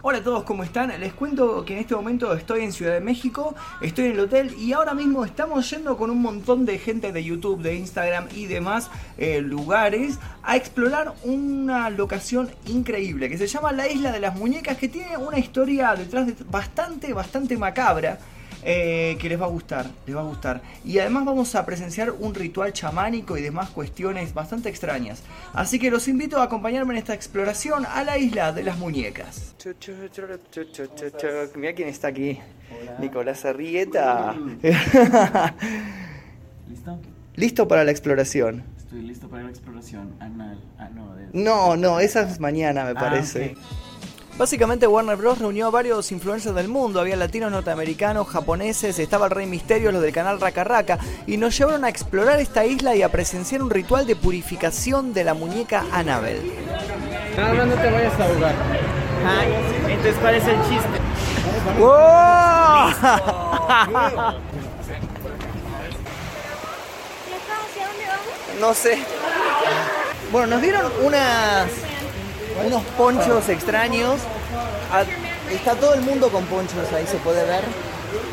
Hola a todos, ¿cómo están? Les cuento que en este momento estoy en Ciudad de México, estoy en el hotel y ahora mismo estamos yendo con un montón de gente de YouTube, de Instagram y demás eh, lugares a explorar una locación increíble que se llama la Isla de las Muñecas que tiene una historia detrás de bastante, bastante macabra. Eh, que les va a gustar, les va a gustar. Y además vamos a presenciar un ritual chamánico y demás cuestiones bastante extrañas. Así que los invito a acompañarme en esta exploración a la isla de las muñecas. Mira quién está aquí. Nicolás Arrieta. ¿Listo? ¿Listo para la exploración? Estoy listo para la exploración anal. Ah, no, de- No, no, esa es mañana me Ah, parece. Básicamente Warner Bros. reunió a varios influencers del mundo, había latinos, norteamericanos, japoneses, estaba el Rey Misterio, los del canal Raka Raka, y nos llevaron a explorar esta isla y a presenciar un ritual de purificación de la muñeca Annabelle. Nada más no te vayas a ahogar. entonces, ¿cuál es el chiste? ¿Y acá hacia dónde vamos? no sé. Bueno, nos dieron unas unos ponchos extraños. Ah, Está todo el mundo con ponchos, ahí se puede ver.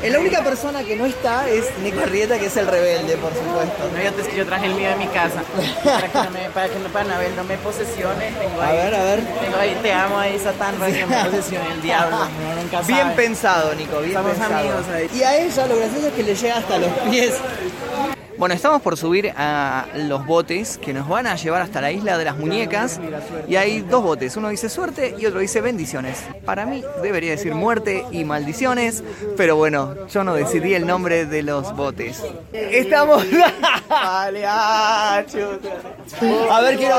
Eh, La única persona que no está es Nico Arrieta, que es el rebelde, por supuesto. No, es que yo traje el mío de mi casa. Para que no me, para que no, para Anabel no me posesione. Tengo A ver, a ver. Tengo ahí, te amo ahí, Satán, para que me posesione el diablo. No, nunca Bien sabe. pensado, Nico, bien Somos pensado. amigos ahí. Y a ella lo gracioso es que le llega hasta los pies. Bueno, estamos por subir a los botes que nos van a llevar hasta la isla de las muñecas. Y hay dos botes, uno dice suerte y otro dice bendiciones. Para mí debería decir muerte y maldiciones, pero bueno, yo no decidí el nombre de los botes. Estamos... Vale, ah. A ver, quiero...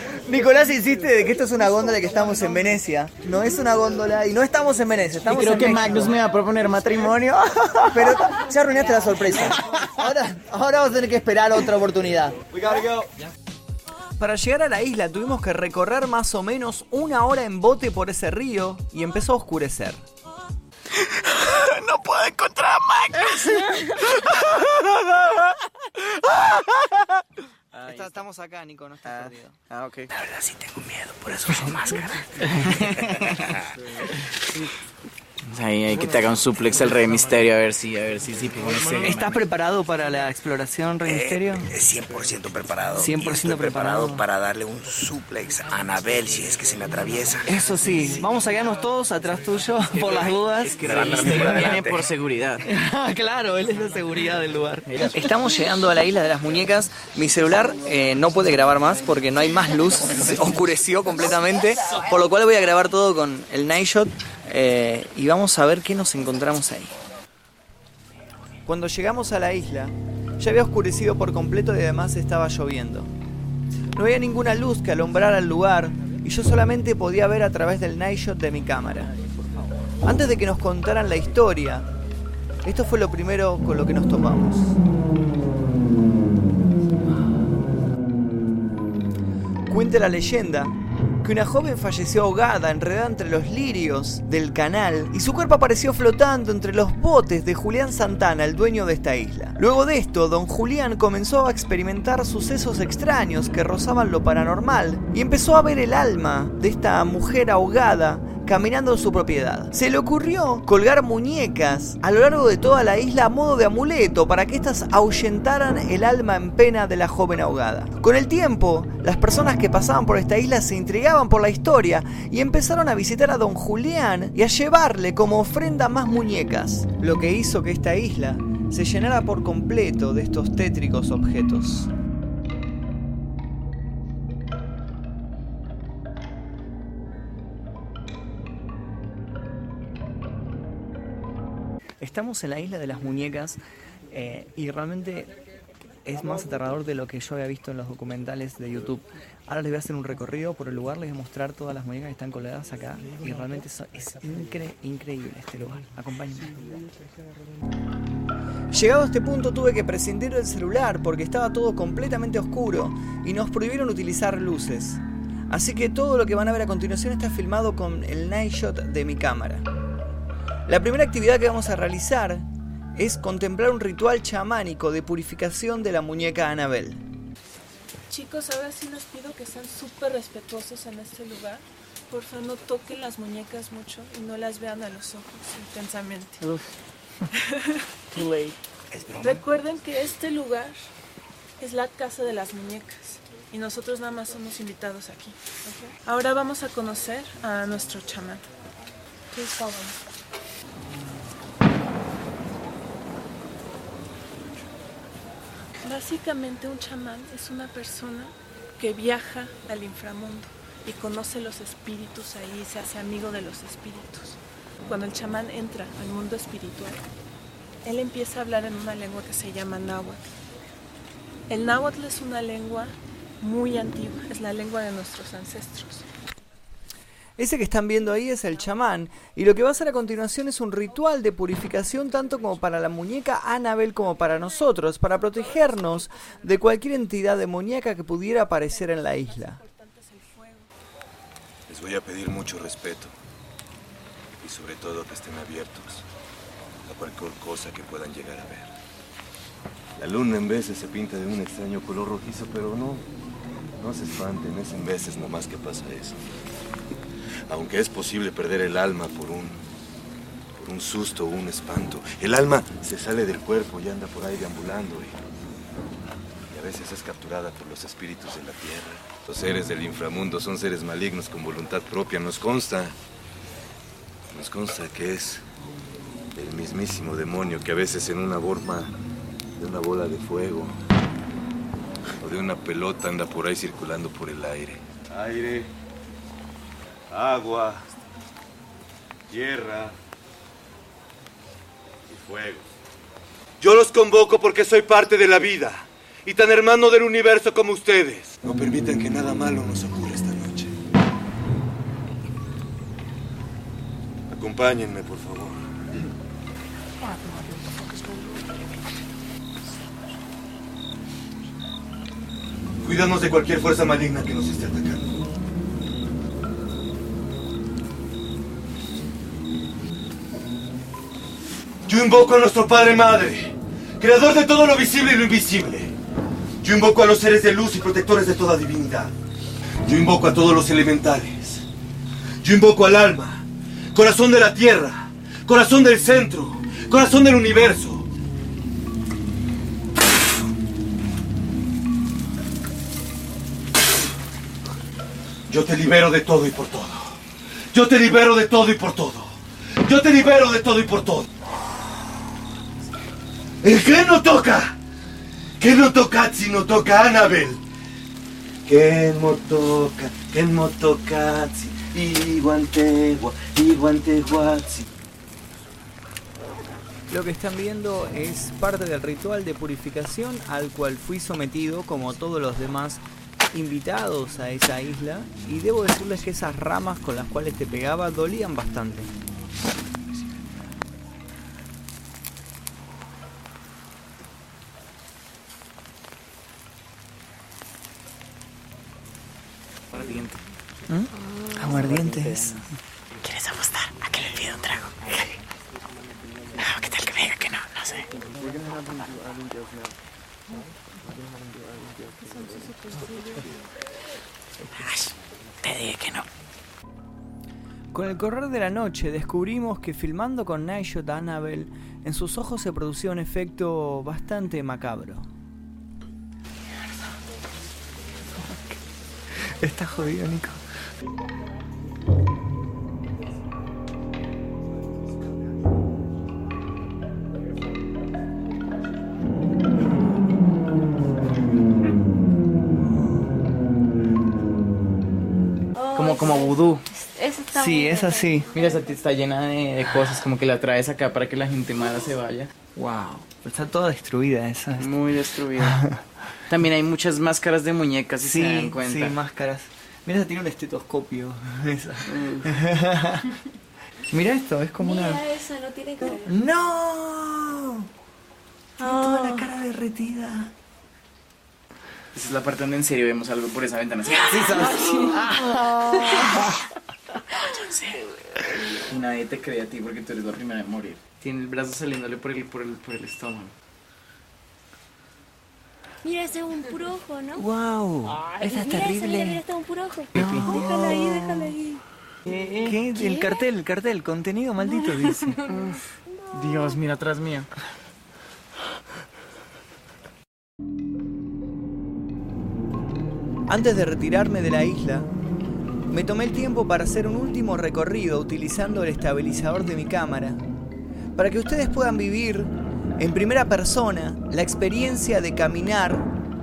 Nicolás insiste de que esto es una góndola y que estamos en Venecia. No es una góndola y no estamos en Venecia, Y estamos creo en que México. Magnus me va a proponer matrimonio. Pero ya arruinaste la sorpresa. Ahora, ahora vamos a tener que esperar otra oportunidad. Para llegar a la isla tuvimos que recorrer más o menos una hora en bote por ese río y empezó a oscurecer. no puedo encontrar a Magnus. Estamos acá, Nico, no estás perdido. Ah, ok. La verdad sí tengo miedo, por eso uso máscara. Ahí hay que te haga un suplex el Rey Misterio a ver si, a ver si, si ese- ¿Estás preparado para la exploración, Rey Misterio? Eh, 100% preparado. 100% Y estoy preparado. para darle un suplex a Anabel si es que se me atraviesa. Eso sí, vamos a quedarnos todos atrás tuyo por las dudas. Es que Rey Misterio viene por seguridad. claro, él es la seguridad del lugar. Estamos llegando a la isla de las muñecas. Mi celular eh, no puede grabar más porque no hay más luz. Se oscureció completamente. Por lo cual voy a grabar todo con el Night Shot. Eh, y vamos a ver qué nos encontramos ahí. Cuando llegamos a la isla, ya había oscurecido por completo y además estaba lloviendo. No había ninguna luz que alumbrara el lugar y yo solamente podía ver a través del night shot de mi cámara. Antes de que nos contaran la historia, esto fue lo primero con lo que nos topamos. Cuenta la leyenda que una joven falleció ahogada, enredada entre los lirios del canal, y su cuerpo apareció flotando entre los botes de Julián Santana, el dueño de esta isla. Luego de esto, don Julián comenzó a experimentar sucesos extraños que rozaban lo paranormal, y empezó a ver el alma de esta mujer ahogada caminando en su propiedad. Se le ocurrió colgar muñecas a lo largo de toda la isla a modo de amuleto para que éstas ahuyentaran el alma en pena de la joven ahogada. Con el tiempo, las personas que pasaban por esta isla se intrigaban por la historia y empezaron a visitar a don Julián y a llevarle como ofrenda más muñecas, lo que hizo que esta isla se llenara por completo de estos tétricos objetos. Estamos en la isla de las muñecas eh, y realmente es más aterrador de lo que yo había visto en los documentales de YouTube. Ahora les voy a hacer un recorrido por el lugar, les voy a mostrar todas las muñecas que están colgadas acá y realmente eso- es incre- increíble este lugar. Acompáñenme. Llegado a este punto tuve que prescindir del celular porque estaba todo completamente oscuro y nos prohibieron utilizar luces. Así que todo lo que van a ver a continuación está filmado con el night shot de mi cámara. La primera actividad que vamos a realizar es contemplar un ritual chamánico de purificación de la muñeca Annabelle. Chicos, ahora sí les pido que sean súper respetuosos en este lugar. Por favor, no toquen las muñecas mucho y no las vean a los ojos intensamente. Too late. Recuerden que este lugar es la casa de las muñecas y nosotros nada más somos invitados aquí. Ahora vamos a conocer a nuestro chamán. Please follow me. Básicamente un chamán es una persona que viaja al inframundo y conoce los espíritus ahí, se hace amigo de los espíritus. Cuando el chamán entra al mundo espiritual, él empieza a hablar en una lengua que se llama náhuatl. El náhuatl es una lengua muy antigua, es la lengua de nuestros ancestros. Ese que están viendo ahí es el chamán, y lo que va a hacer a continuación es un ritual de purificación tanto como para la muñeca Annabel como para nosotros, para protegernos de cualquier entidad demoníaca que pudiera aparecer en la isla. Les voy a pedir mucho respeto y sobre todo que estén abiertos a cualquier cosa que puedan llegar a ver. La luna en veces se pinta de un extraño color rojizo, pero no, no se espanten, es en veces nomás que pasa eso. Aunque es posible perder el alma por un, por un susto o un espanto, el alma se sale del cuerpo y anda por ahí deambulando y, a veces es capturada por los espíritus de la tierra. Los seres del inframundo son seres malignos con voluntad propia, nos consta. Nos consta que es el mismísimo demonio que a veces en una forma de una bola de fuego o de una pelota anda por ahí circulando por el aire. Aire, agua, tierra y fuego. Yo los convoco porque soy parte de la vida y tan hermano del universo como ustedes. No permitan que nada malo nos ocurra esta noche. Acompáñenme, por favor. Cuídanos de cualquier fuerza maligna que nos esté atacando. Yo invoco a nuestro Padre Madre, creador de todo lo visible y lo invisible. Yo invoco a los seres de luz y protectores de toda divinidad. Yo invoco a todos los elementales. Yo invoco al alma, corazón de la tierra, corazón del centro, corazón del universo. Yo te libero de todo y por todo. Yo te libero de todo y por todo. Yo te libero de todo y por todo. ¿El qué no toca? ¿Qué no toca si no toca Annabel? ¿Qué no toca? ¿Qué no toca iguantegua, iguanteguazi? Lo que están viendo es parte del ritual de purificación al cual fui sometido como todos los demás invitados a esa isla y debo decirles que esas ramas con las cuales te pegaba dolían bastante. Ardiente. Aguardientes. ¿Quieres apostar? ¿A que le pido un trago? No, ¿qué tal que me diga que no? No sé. Ay, te dije que no. Con el correr de la noche descubrimos que filmando con Nigel Annabel, en sus ojos se producía un efecto bastante macabro. Está jodido, Nico. Como, como vudú. Eso está Sí, es así. Mira, esa tía está llena de, de cosas, como que la traes acá para que la gente mala se vaya. Wow. Está toda destruida esa. Muy destruida. También hay muchas máscaras de muñecas, si se dan Sí, cuenta. sí, máscaras. Mira, esa tiene un estetoscopio. Esa. Mira esto, es como una... Mira eso, no tiene cara. ¡No! Tiene toda la cara derretida. Esa es la parte donde en serio vemos algo por esa ventana. Sí, sí. Y nadie te cree a ti porque tú eres la primera en morir. Tiene el brazo saliéndole por el, por el, por el estómago. Mira, ese es un puro ojo, ¿no? ¡Wow! Esa es mira ese, mira, mira, terrible. está un puro ojo. Déjala ahí, déjala ahí. ¿Qué? El cartel, el cartel, contenido maldito dice. Dios, mira atrás mío. Antes de retirarme de la isla, me tomé el tiempo para hacer un último recorrido utilizando el estabilizador de mi cámara, para que ustedes puedan vivir en primera persona la experiencia de caminar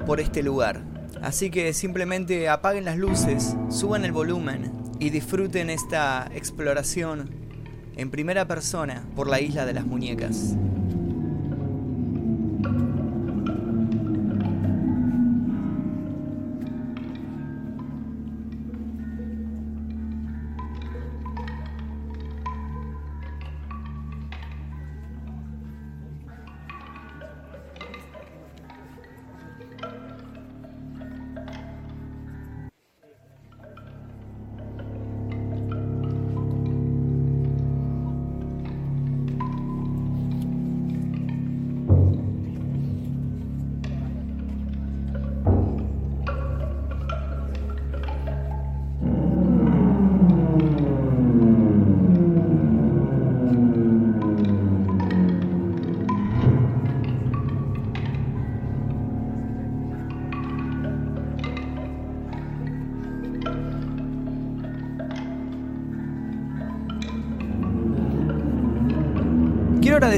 por este lugar. Así que simplemente apaguen las luces, suban el volumen y disfruten esta exploración en primera persona por la isla de las muñecas.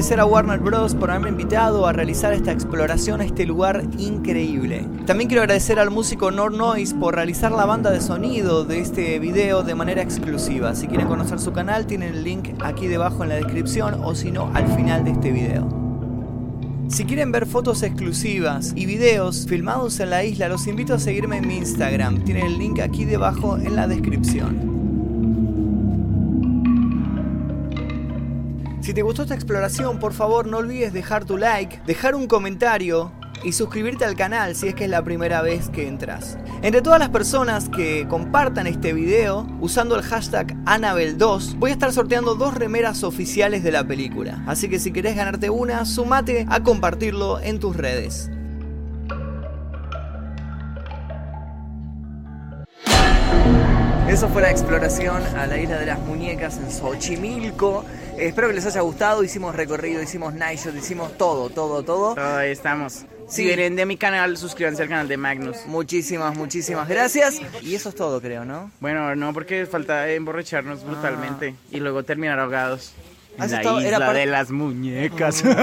Agradecer a Warner Bros. por haberme invitado a realizar esta exploración a este lugar increíble. También quiero agradecer al músico Nor Noise por realizar la banda de sonido de este video de manera exclusiva. Si quieren conocer su canal, tienen el link aquí debajo en la descripción o si no, al final de este video. Si quieren ver fotos exclusivas y videos filmados en la isla, los invito a seguirme en mi Instagram. Tienen el link aquí debajo en la descripción. Si te gustó esta exploración, por favor no olvides dejar tu like, dejar un comentario y suscribirte al canal si es que es la primera vez que entras. Entre todas las personas que compartan este video usando el hashtag Annabelle2, voy a estar sorteando dos remeras oficiales de la película. Así que si querés ganarte una, sumate a compartirlo en tus redes. Eso fue la exploración a la isla de las muñecas en Xochimilco. Eh, espero que les haya gustado. Hicimos recorrido, hicimos night shot, hicimos todo, todo, todo. Ahí estamos. Si vienen de mi canal, suscríbanse al canal de Magnus. Muchísimas, muchísimas gracias. Y eso es todo, creo, ¿no? Bueno, no, porque falta emborracharnos brutalmente y luego terminar ahogados. En ¿Has la era isla de las muñecas.